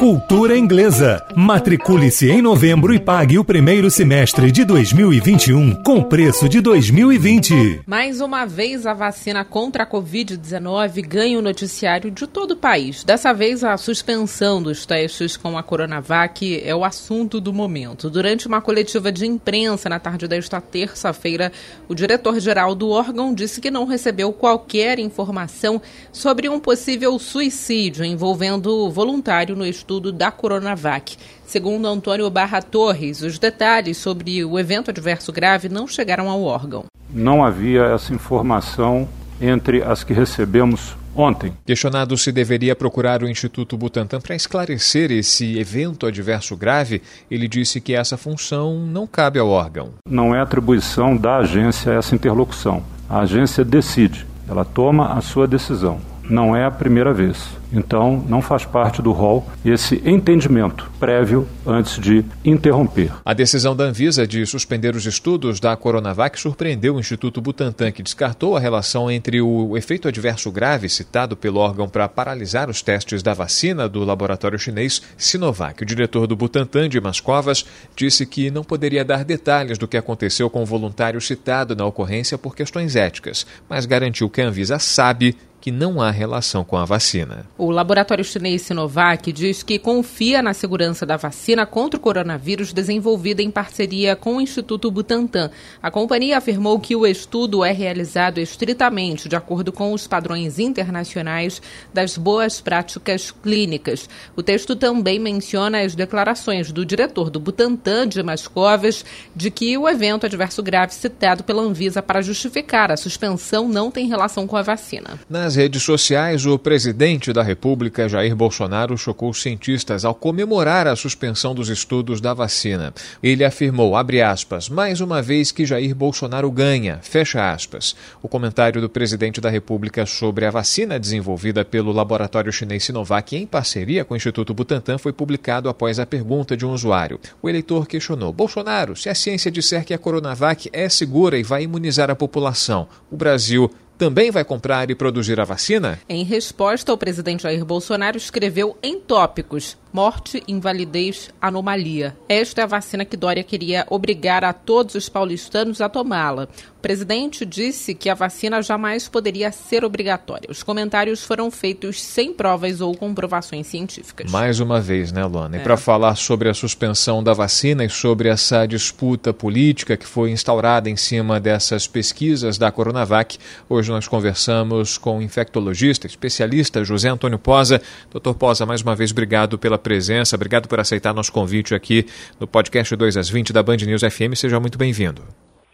Cultura Inglesa. Matricule-se em novembro e pague o primeiro semestre de 2021 com preço de 2020. Mais uma vez, a vacina contra a Covid-19 ganha o noticiário de todo o país. Dessa vez, a suspensão dos testes com a Coronavac é o assunto do momento. Durante uma coletiva de imprensa na tarde desta terça-feira, o diretor-geral do órgão disse que não recebeu qualquer informação sobre um possível suicídio envolvendo voluntário no estudo estudo da Coronavac. Segundo Antônio Barra Torres, os detalhes sobre o evento adverso grave não chegaram ao órgão. Não havia essa informação entre as que recebemos ontem. Questionado se deveria procurar o Instituto Butantan para esclarecer esse evento adverso grave, ele disse que essa função não cabe ao órgão. Não é atribuição da agência essa interlocução. A agência decide, ela toma a sua decisão. Não é a primeira vez. Então, não faz parte do rol esse entendimento prévio antes de interromper. A decisão da Anvisa de suspender os estudos da Coronavac surpreendeu o Instituto Butantan, que descartou a relação entre o efeito adverso grave citado pelo órgão para paralisar os testes da vacina do laboratório chinês Sinovac. O diretor do Butantan, Dimas Covas, disse que não poderia dar detalhes do que aconteceu com o voluntário citado na ocorrência por questões éticas, mas garantiu que a Anvisa sabe que não há relação com a vacina. O laboratório chinês Sinovac diz que confia na segurança da vacina contra o coronavírus desenvolvida em parceria com o Instituto Butantan. A companhia afirmou que o estudo é realizado estritamente de acordo com os padrões internacionais das boas práticas clínicas. O texto também menciona as declarações do diretor do Butantan, Dimas Covas, de que o evento adverso grave citado pela Anvisa para justificar a suspensão não tem relação com a vacina. Nas redes sociais, o presidente da República, Jair Bolsonaro, chocou cientistas ao comemorar a suspensão dos estudos da vacina. Ele afirmou, aspas, mais uma vez que Jair Bolsonaro ganha, fecha aspas. O comentário do presidente da República sobre a vacina desenvolvida pelo laboratório chinês Sinovac em parceria com o Instituto Butantan foi publicado após a pergunta de um usuário. O eleitor questionou: Bolsonaro, se a ciência disser que a Coronavac é segura e vai imunizar a população, o Brasil também vai comprar e produzir a vacina? Em resposta, o presidente Jair Bolsonaro escreveu em tópicos: morte, invalidez, anomalia. Esta é a vacina que Dória queria obrigar a todos os paulistanos a tomá-la. O presidente disse que a vacina jamais poderia ser obrigatória. Os comentários foram feitos sem provas ou comprovações científicas. Mais uma vez, né, Luana? É. E para falar sobre a suspensão da vacina e sobre essa disputa política que foi instaurada em cima dessas pesquisas da Coronavac, hoje nós conversamos com o infectologista, especialista José Antônio Posa. Doutor Posa, mais uma vez, obrigado pela presença, obrigado por aceitar nosso convite aqui no podcast 2 às 20 da Band News FM. Seja muito bem-vindo.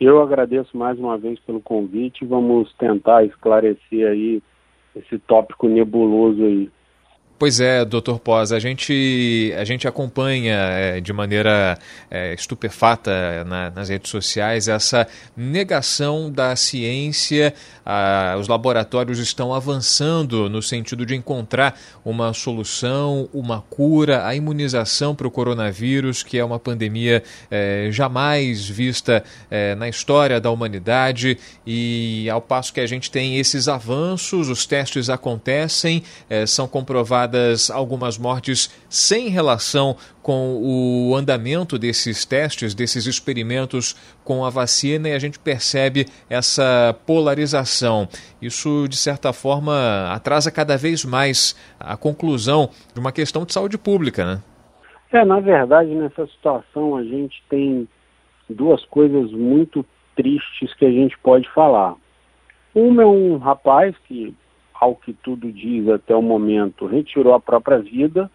Eu agradeço mais uma vez pelo convite. Vamos tentar esclarecer aí esse tópico nebuloso aí. Pois é, doutor Pós, a gente, a gente acompanha é, de maneira é, estupefata na, nas redes sociais essa negação da ciência. Ah, os laboratórios estão avançando no sentido de encontrar uma solução, uma cura, a imunização para o coronavírus, que é uma pandemia é, jamais vista é, na história da humanidade. E ao passo que a gente tem esses avanços, os testes acontecem, é, são comprovados algumas mortes sem relação com o andamento desses testes, desses experimentos com a vacina, e a gente percebe essa polarização. Isso, de certa forma, atrasa cada vez mais a conclusão de uma questão de saúde pública, né? É, na verdade, nessa situação a gente tem duas coisas muito tristes que a gente pode falar. Uma é um rapaz que ao que tudo diz até o momento, retirou a própria vida,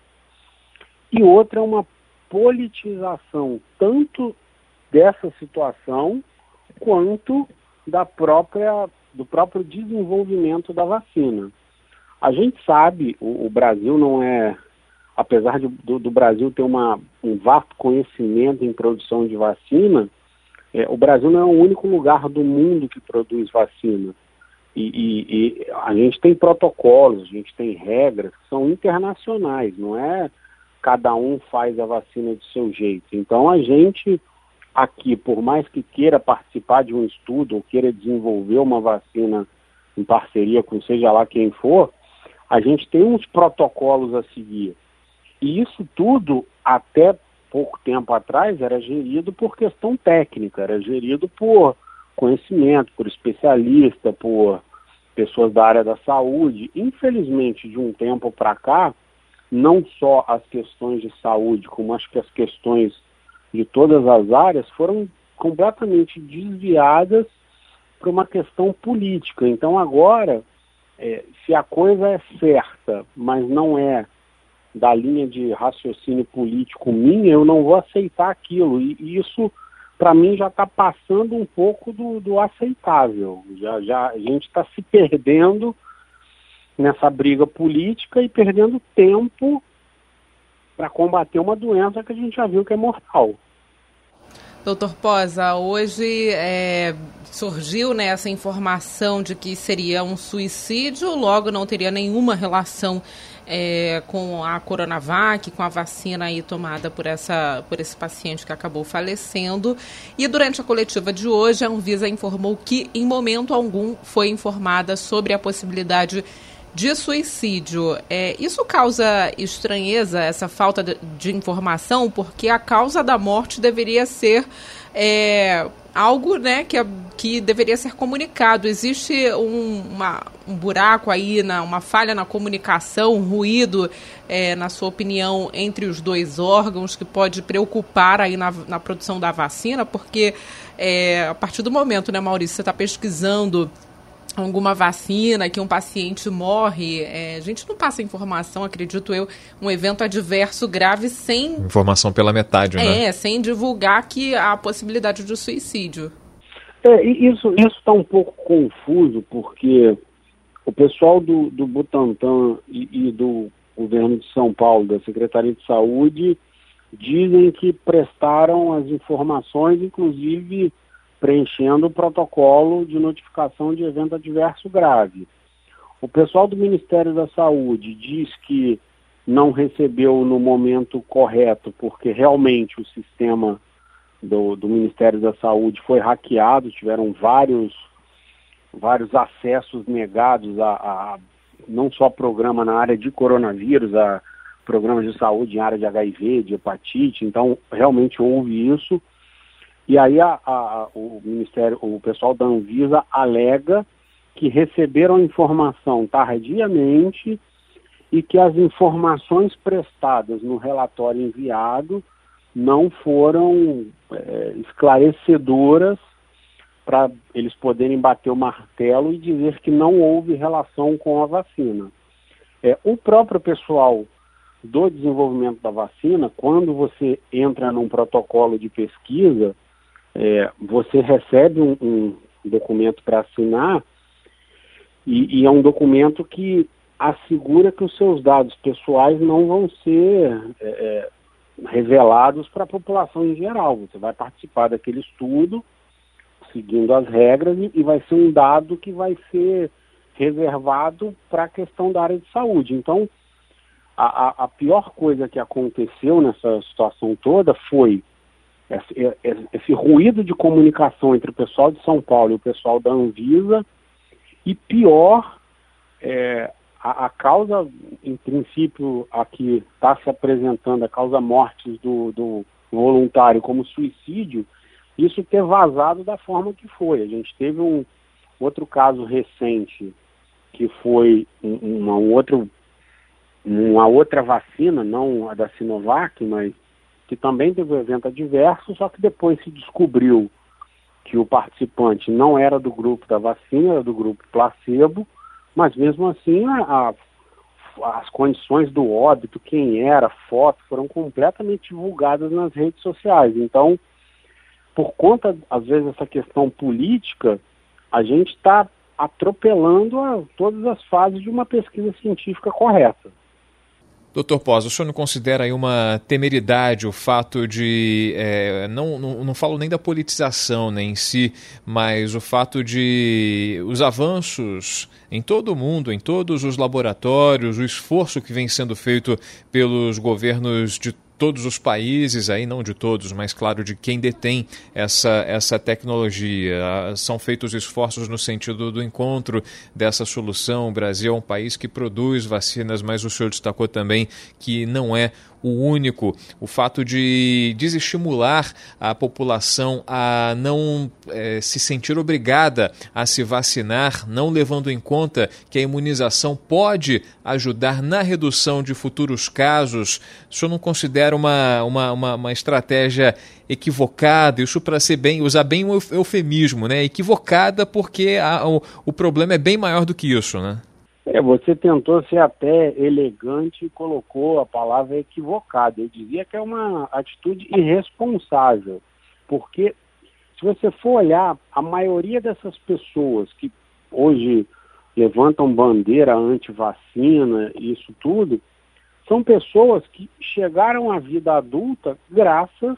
e outra é uma politização tanto dessa situação quanto da própria do próprio desenvolvimento da vacina. A gente sabe, o, o Brasil não é, apesar de, do, do, Brasil ter uma, um vasto conhecimento em produção de vacina, é, o Brasil não é o único lugar do mundo que produz vacina. E, e, e, a gente tem protocolos, a gente tem regras que são internacionais, não é cada um faz a vacina do seu jeito. Então a gente aqui, por mais que queira participar de um estudo ou queira desenvolver uma vacina em parceria com seja lá quem for, a gente tem uns protocolos a seguir. E isso tudo, até pouco tempo atrás, era gerido por questão técnica, era gerido por conhecimento, por especialista, por pessoas da área da saúde. Infelizmente, de um tempo para cá, não só as questões de saúde, como acho que as questões de todas as áreas foram completamente desviadas para uma questão política. Então agora, é, se a coisa é certa, mas não é da linha de raciocínio político minha, eu não vou aceitar aquilo. E, e isso, para mim, já está passando um pouco do, do aceitável. Já, já a gente está se perdendo nessa briga política e perdendo tempo para combater uma doença que a gente já viu que é mortal. Doutor Posa, hoje é, surgiu né, essa informação de que seria um suicídio, logo não teria nenhuma relação é, com a Coronavac, com a vacina aí tomada por, essa, por esse paciente que acabou falecendo. E durante a coletiva de hoje, a Anvisa informou que, em momento algum, foi informada sobre a possibilidade de suicídio. É, isso causa estranheza, essa falta de, de, informação, porque a causa da morte deveria ser é, algo né, que, que deveria ser comunicado. Existe um, uma, um buraco aí, na, uma falha na comunicação, um ruído, é, na sua opinião, entre os dois órgãos que pode preocupar aí na, na produção da vacina, porque é, a partir do momento, né, Maurício, você está pesquisando alguma vacina, que um paciente morre, é, a gente não passa informação, acredito eu, um evento adverso grave sem... Informação pela metade, né? É, sem divulgar que há a possibilidade de suicídio. É, isso está um pouco confuso, porque o pessoal do, do Butantan e, e do governo de São Paulo, da Secretaria de Saúde, dizem que prestaram as informações, inclusive preenchendo o protocolo de notificação de evento adverso grave. O pessoal do Ministério da Saúde diz que não recebeu no momento correto, porque realmente o sistema do, do Ministério da Saúde foi hackeado, tiveram vários, vários acessos negados a, a não só programa na área de coronavírus, a programas de saúde em área de HIV, de hepatite, então realmente houve isso. E aí a, a, o Ministério, o pessoal da Anvisa alega que receberam informação tardiamente e que as informações prestadas no relatório enviado não foram é, esclarecedoras para eles poderem bater o martelo e dizer que não houve relação com a vacina. É, o próprio pessoal do desenvolvimento da vacina, quando você entra num protocolo de pesquisa, é, você recebe um, um documento para assinar e, e, é um documento que assegura que os seus dados pessoais não vão ser é, é revelados para a população em geral. Você vai participar daquele estudo seguindo as regras e, e vai ser um dado que vai ser reservado para a questão da área de saúde. Então, a, a, a pior coisa que aconteceu nessa situação toda foi esse, esse, ruído de comunicação entre o pessoal de São Paulo e o pessoal da Anvisa, e pior, é, a, a, causa, em princípio, a que está se apresentando, a causa mortes do, do voluntário como suicídio, isso ter vazado da forma que foi. A gente teve um outro caso recente, que foi uma, um outro, uma outra vacina, não a da Sinovac, mas que também teve um evento adverso, só que depois se descobriu que o participante não era do grupo da vacina, era do grupo placebo, mas mesmo assim a, a, as condições do óbito, quem era, foto, foram completamente divulgadas nas redes sociais. Então, por conta, às vezes, dessa questão política, a gente está atropelando a, todas as fases de uma pesquisa científica correta. Doutor Pós, o senhor não considera aí uma temeridade o fato de, é, não, não, não falo nem da politização né, em si, mas o fato de os avanços em todo o mundo, em todos os laboratórios, o esforço que vem sendo feito pelos governos de todos os países, aí não de todos, mas claro de quem detém essa, essa tecnologia. Ah, são feitos esforços no sentido do encontro dessa solução. O Brasil é um país que produz vacinas, mas o senhor destacou também que não é o único. O fato de desestimular a população a não é, se sentir obrigada a se vacinar, não levando em conta que a imunização pode ajudar na redução de futuros casos, o senhor não considera uma, uma, uma, uma estratégia equivocada, isso para ser bem, usar bem o eufemismo, né? Equivocada porque a, o, o problema é bem maior do que isso, né? É, você tentou ser até elegante e colocou a palavra equivocada. Eu dizia que é uma atitude irresponsável, porque se você for olhar, a maioria dessas pessoas que hoje levantam bandeira anti-vacina e isso tudo, são pessoas que chegaram à vida adulta graças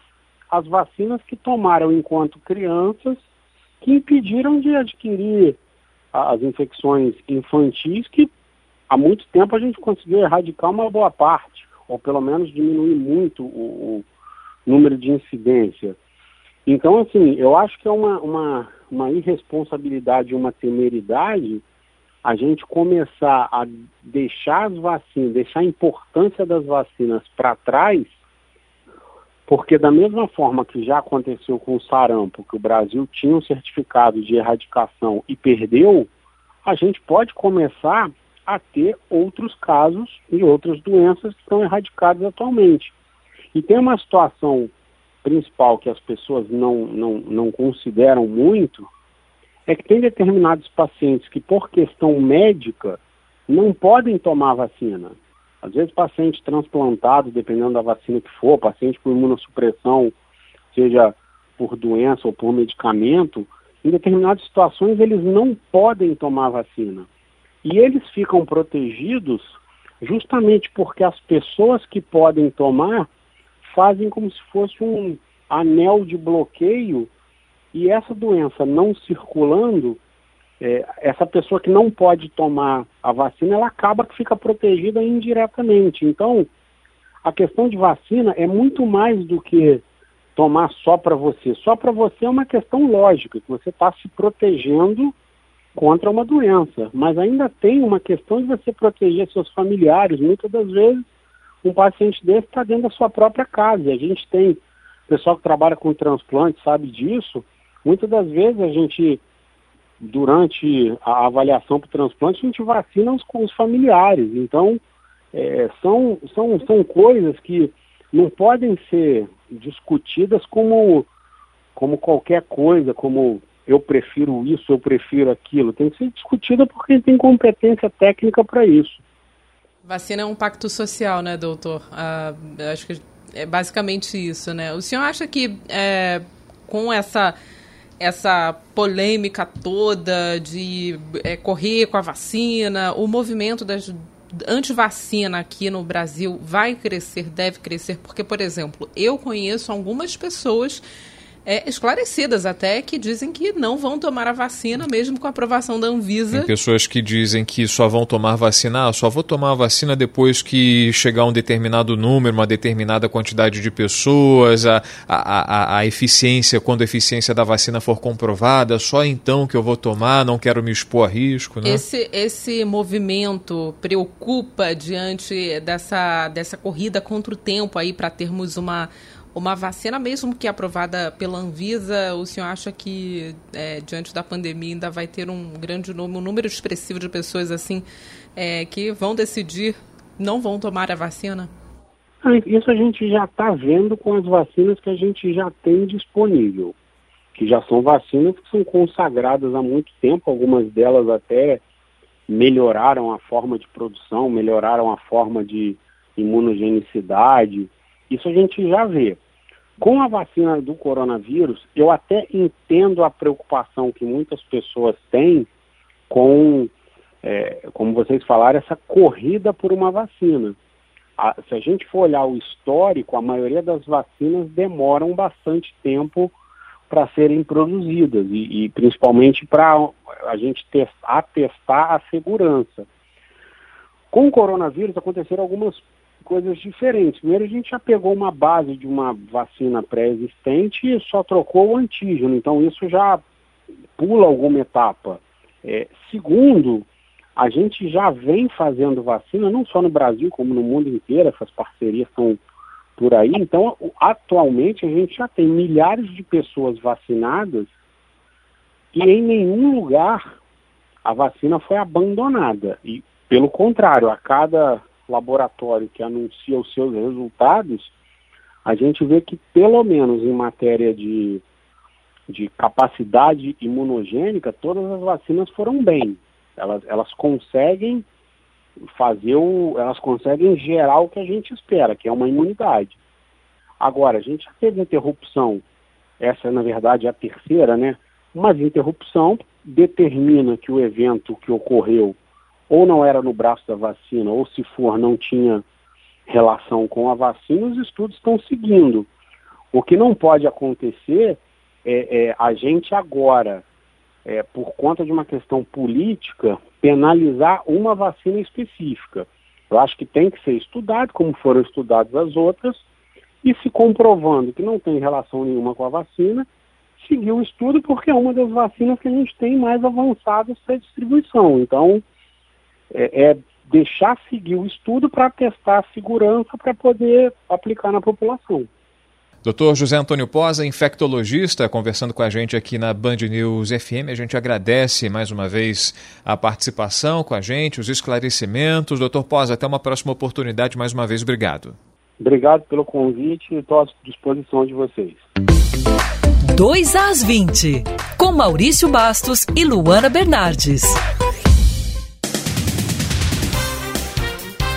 às vacinas que tomaram enquanto crianças, que impediram de adquirir as infecções infantis, que há muito tempo a gente conseguiu erradicar uma boa parte, ou pelo menos diminuir muito o, o número de incidência. Então, assim, eu acho que é uma, uma, uma irresponsabilidade, uma temeridade a gente começar a deixar as vacinas, deixar a importância das vacinas para trás, porque da mesma forma que já aconteceu com o sarampo, que o Brasil tinha um certificado de erradicação e perdeu, a gente pode começar a ter outros casos e outras doenças que estão erradicadas atualmente. E tem uma situação principal que as pessoas não, não, não consideram muito, é que tem determinados pacientes que, por questão médica, não podem tomar vacina. Às vezes, paciente transplantado, dependendo da vacina que for, paciente com imunossupressão, seja por doença ou por medicamento, em determinadas situações eles não podem tomar vacina. E eles ficam protegidos justamente porque as pessoas que podem tomar fazem como se fosse um anel de bloqueio e essa doença não circulando, é, essa pessoa que não pode tomar a vacina, ela acaba que fica protegida indiretamente. Então, a questão de vacina é muito mais do que tomar só para você. Só para você é uma questão lógica, que você está se protegendo contra uma doença. Mas ainda tem uma questão de você proteger seus familiares. Muitas das vezes, um paciente desse está dentro da sua própria casa. A gente tem pessoal que trabalha com transplante, sabe disso. Muitas das vezes a gente, durante a avaliação para o transplante, a gente vacina os, os familiares. Então, é, são, são, são coisas que não podem ser discutidas como, como qualquer coisa, como eu prefiro isso, eu prefiro aquilo. Tem que ser discutida porque tem competência técnica para isso. Vacina é um pacto social, né, doutor? Ah, acho que é basicamente isso, né? O senhor acha que é, com essa essa polêmica toda de é, correr com a vacina, o movimento das antivacina aqui no Brasil vai crescer, deve crescer, porque, por exemplo, eu conheço algumas pessoas é, esclarecidas até que dizem que não vão tomar a vacina mesmo com a aprovação da Anvisa. Tem pessoas que dizem que só vão tomar vacina, ah, só vou tomar a vacina depois que chegar um determinado número, uma determinada quantidade de pessoas, a, a, a, a eficiência, quando a eficiência da vacina for comprovada, só então que eu vou tomar, não quero me expor a risco. Né? Esse, esse movimento preocupa diante dessa, dessa corrida contra o tempo aí para termos uma uma vacina, mesmo que aprovada pela Anvisa, o senhor acha que é, diante da pandemia ainda vai ter um grande número, um número expressivo de pessoas assim é, que vão decidir não vão tomar a vacina? Ah, isso a gente já está vendo com as vacinas que a gente já tem disponível, que já são vacinas que são consagradas há muito tempo, algumas delas até melhoraram a forma de produção, melhoraram a forma de imunogenicidade. Isso a gente já vê. Com a vacina do coronavírus, eu até entendo a preocupação que muitas pessoas têm com, é, como vocês falaram, essa corrida por uma vacina. a, se a gente for olhar o histórico, a maioria das vacinas demoram bastante tempo para serem produzidas e, e principalmente para a gente testar, atestar a segurança. Com o coronavírus aconteceram algumas coisas diferentes. Primeiro, a gente já pegou uma base de uma vacina pré-existente e só trocou o antígeno, então isso já pula alguma etapa. É, segundo, a gente já vem fazendo vacina, não só no Brasil, como no mundo inteiro, essas parcerias estão por aí. Então, atualmente, a gente já tem milhares de pessoas vacinadas e em nenhum lugar a vacina foi abandonada. E, pelo contrário, a cada laboratório que anuncia os seus resultados, a gente vê que, pelo menos em matéria de, de capacidade imunogênica, todas as vacinas foram bem. Elas, elas conseguem fazer o, elas conseguem gerar o que a gente espera, que é uma imunidade. Agora, a gente teve interrupção, essa na verdade é a terceira, né? Mas interrupção determina que o evento que ocorreu ou não era no braço da vacina, ou se for, não tinha relação com a vacina, os estudos estão seguindo. O que não pode acontecer é, é a gente agora é, por conta de uma questão política, penalizar uma vacina específica. Eu acho que tem que ser estudado, como foram estudadas as outras, e se comprovando que não tem relação nenhuma com a vacina, seguir o estudo, porque é uma das vacinas que a gente tem mais avançadas para distribuição. Então, é, é deixar seguir o estudo para testar a segurança para poder aplicar na população. Doutor José Antônio Posa, infectologista, conversando com a gente aqui na Band News FM. A gente agradece mais uma vez a participação com a gente, os esclarecimentos. Doutor Posa, até uma próxima oportunidade. Mais uma vez, obrigado. Obrigado pelo convite e estou à disposição de vocês. 2 às 20, com Maurício Bastos e Luana Bernardes.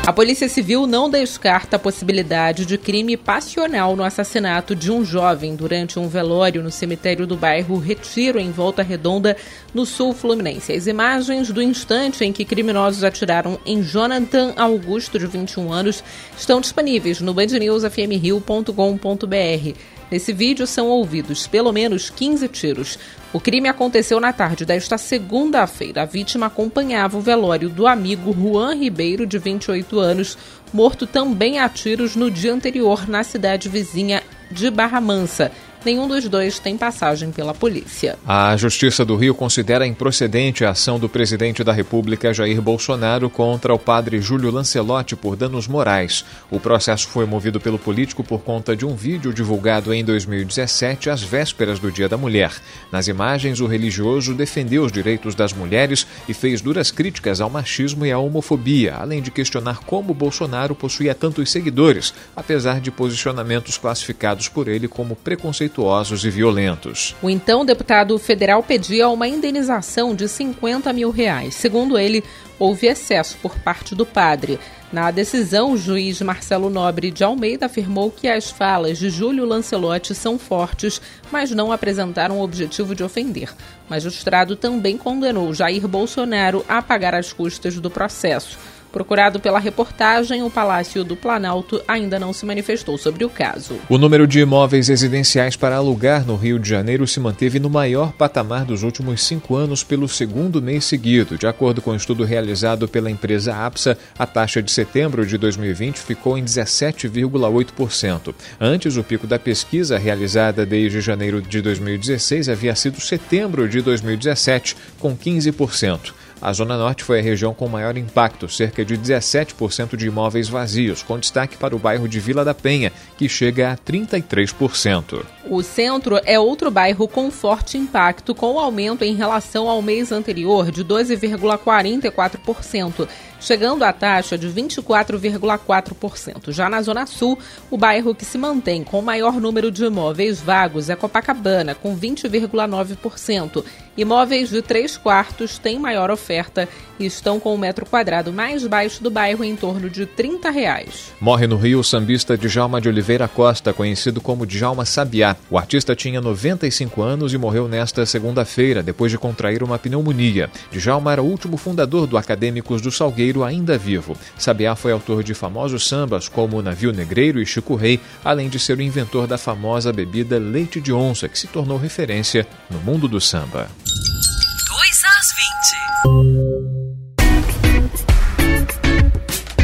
A Polícia Civil não descarta a possibilidade de crime passional no assassinato de um jovem durante um velório no cemitério do bairro Retiro, em Volta Redonda, no sul fluminense. As imagens do instante em que criminosos atiraram em Jonathan Augusto, de 21 anos, estão disponíveis no bandnewsfmrio.com.br. Nesse vídeo são ouvidos pelo menos 15 tiros. O crime aconteceu na tarde desta segunda-feira. A vítima acompanhava o velório do amigo Juan Ribeiro, de 28 anos, morto também a tiros no dia anterior na cidade vizinha de Barra Mansa. Nenhum dos dois tem passagem pela polícia. A Justiça do Rio considera improcedente a ação do presidente da República, Jair Bolsonaro, contra o padre Júlio Lancelotti por danos morais. O processo foi movido pelo político por conta de um vídeo divulgado em 2017, às vésperas do Dia da Mulher. Nas imagens, o religioso defendeu os direitos das mulheres e fez duras críticas ao machismo e à homofobia, além de questionar como Bolsonaro possuía tantos seguidores, apesar de posicionamentos classificados por ele como preconceituosos e violentos. O então deputado federal pedia uma indenização de 50 mil reais. Segundo ele, houve excesso por parte do padre. Na decisão, o juiz Marcelo Nobre de Almeida afirmou que as falas de Júlio Lancelotti são fortes, mas não apresentaram o objetivo de ofender. O magistrado também condenou Jair Bolsonaro a pagar as custas do processo. Procurado pela reportagem, o Palácio do Planalto ainda não se manifestou sobre o caso. O número de imóveis residenciais para alugar no Rio de Janeiro se manteve no maior patamar dos últimos cinco anos pelo segundo mês seguido. De acordo com um estudo realizado pela empresa APSA, a taxa de setembro de 2020 ficou em 17,8%. Antes, o pico da pesquisa, realizada desde janeiro de 2016, havia sido setembro de 2017, com 15%. A Zona Norte foi a região com maior impacto, cerca de 17% de imóveis vazios, com destaque para o bairro de Vila da Penha, que chega a 33%. O centro é outro bairro com forte impacto, com aumento em relação ao mês anterior de 12,44%, chegando à taxa de 24,4%. Já na Zona Sul, o bairro que se mantém com o maior número de imóveis vagos é Copacabana, com 20,9%, Imóveis de três quartos têm maior oferta e estão com o metro quadrado mais baixo do bairro em torno de 30 reais. Morre no Rio o sambista Djalma de Oliveira Costa, conhecido como Djalma Sabiá. O artista tinha 95 anos e morreu nesta segunda-feira, depois de contrair uma pneumonia. Djalma era o último fundador do Acadêmicos do Salgueiro, ainda vivo. Sabiá foi autor de famosos sambas como Navio Negreiro e Chico Rei, além de ser o inventor da famosa bebida leite de onça, que se tornou referência no mundo do samba. 2 às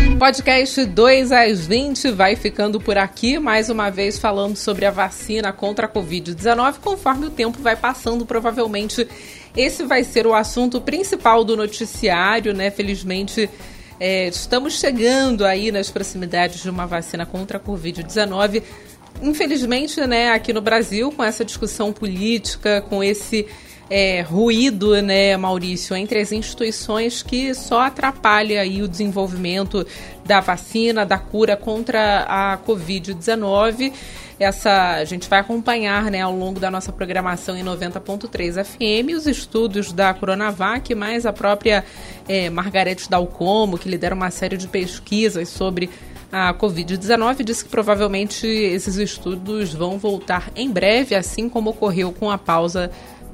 20. Podcast 2 às 20 vai ficando por aqui, mais uma vez falando sobre a vacina contra a Covid-19. Conforme o tempo vai passando, provavelmente esse vai ser o assunto principal do noticiário, né? Felizmente. É, estamos chegando aí nas proximidades de uma vacina contra a Covid-19. Infelizmente, né, aqui no Brasil, com essa discussão política, com esse é, ruído, né, Maurício, entre as instituições que só atrapalha aí o desenvolvimento da vacina, da cura contra a Covid-19. Essa a gente vai acompanhar, né, ao longo da nossa programação em 90.3 FM os estudos da Coronavac, mais a própria é, Margarete Dalcomo, que lidera uma série de pesquisas sobre a Covid-19, disse que provavelmente esses estudos vão voltar em breve, assim como ocorreu com a pausa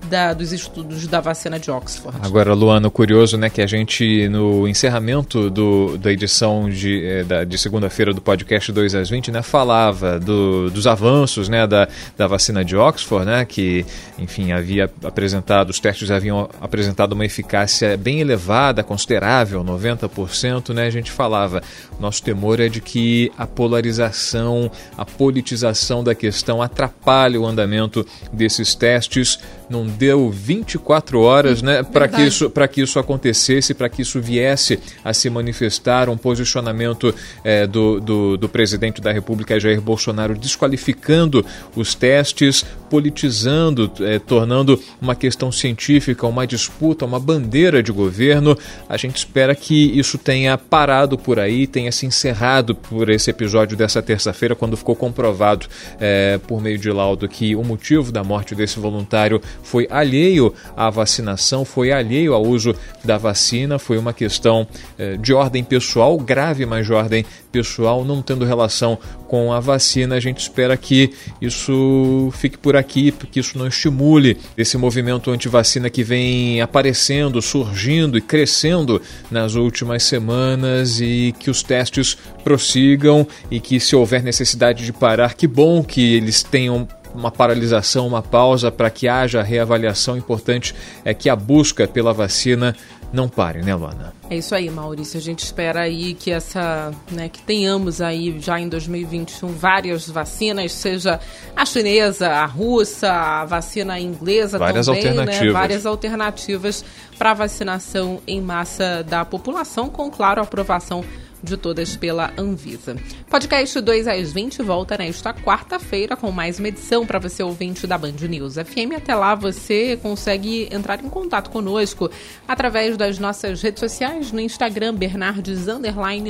da, dos estudos da vacina de Oxford. Agora, Luana, curioso, né, que a gente, no encerramento do, da edição de, eh, de segunda-feira do podcast 2 às 20, né, falava do, dos avanços, né, da, da vacina de Oxford, né, que, enfim, havia apresentado, os testes haviam apresentado uma eficácia bem elevada, considerável, 90%, né, a gente falava, nosso temor é de que a polarização, a politização da questão atrapalhe o andamento desses testes, não deu 24 horas né, para que, isso, que isso acontecesse, para que isso viesse a se manifestar, um posicionamento é, do, do, do, presidente da República, Jair Bolsonaro, desqualificando os testes, politizando, é, tornando uma questão científica, uma disputa, uma bandeira de governo. A gente espera que isso tenha parado por aí, tenha se encerrado por esse episódio dessa terça-feira, quando ficou comprovado é, por meio de laudo que o motivo da morte desse voluntário foi alheio à vacinação, foi alheio ao uso da vacina, foi uma questão eh, de ordem pessoal, grave, mas de ordem pessoal, não tendo relação com a vacina. A gente espera que isso fique por aqui, que isso não estimule esse movimento anti-vacina que vem aparecendo, surgindo e crescendo nas últimas semanas e que os testes prossigam e que se houver necessidade de parar, que bom que eles tenham uma paralisação, uma pausa para que haja reavaliação. Importante é que a busca pela vacina não pare, né, Luana? É isso aí, Maurício. A gente espera aí que essa, né, que tenhamos aí já em 2021 várias vacinas, seja a chinesa, a russa, a vacina inglesa várias também, né? alternativas. né? Várias alternativas para vacinação em massa da população, com claro aprovação de todas pela Anvisa. Podcast 2 às 20 volta nesta quarta-feira com mais uma edição para você ouvinte da Band News FM. Até lá você consegue entrar em contato conosco através das nossas redes sociais no Instagram Bernardes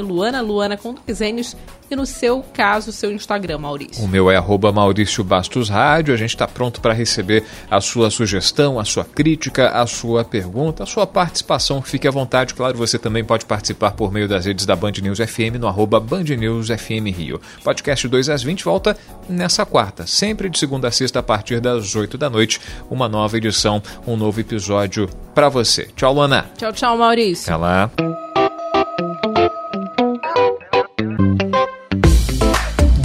Luana Luana com dois N's e no seu caso seu Instagram Maurício. O meu é arroba Maurício Bastos Rádio. A gente está pronto para receber a sua sugestão, a sua crítica, a sua pergunta, a sua participação. Fique à vontade, claro, você também pode participar por meio das redes da Band News FM no arroba Band News FM Rio. Podcast 2 às 20 volta nessa quarta, sempre de segunda a sexta a partir das 8 da noite, uma nova edição, um novo episódio para você. Tchau, Luana. Tchau, tchau, Maurício. Até lá.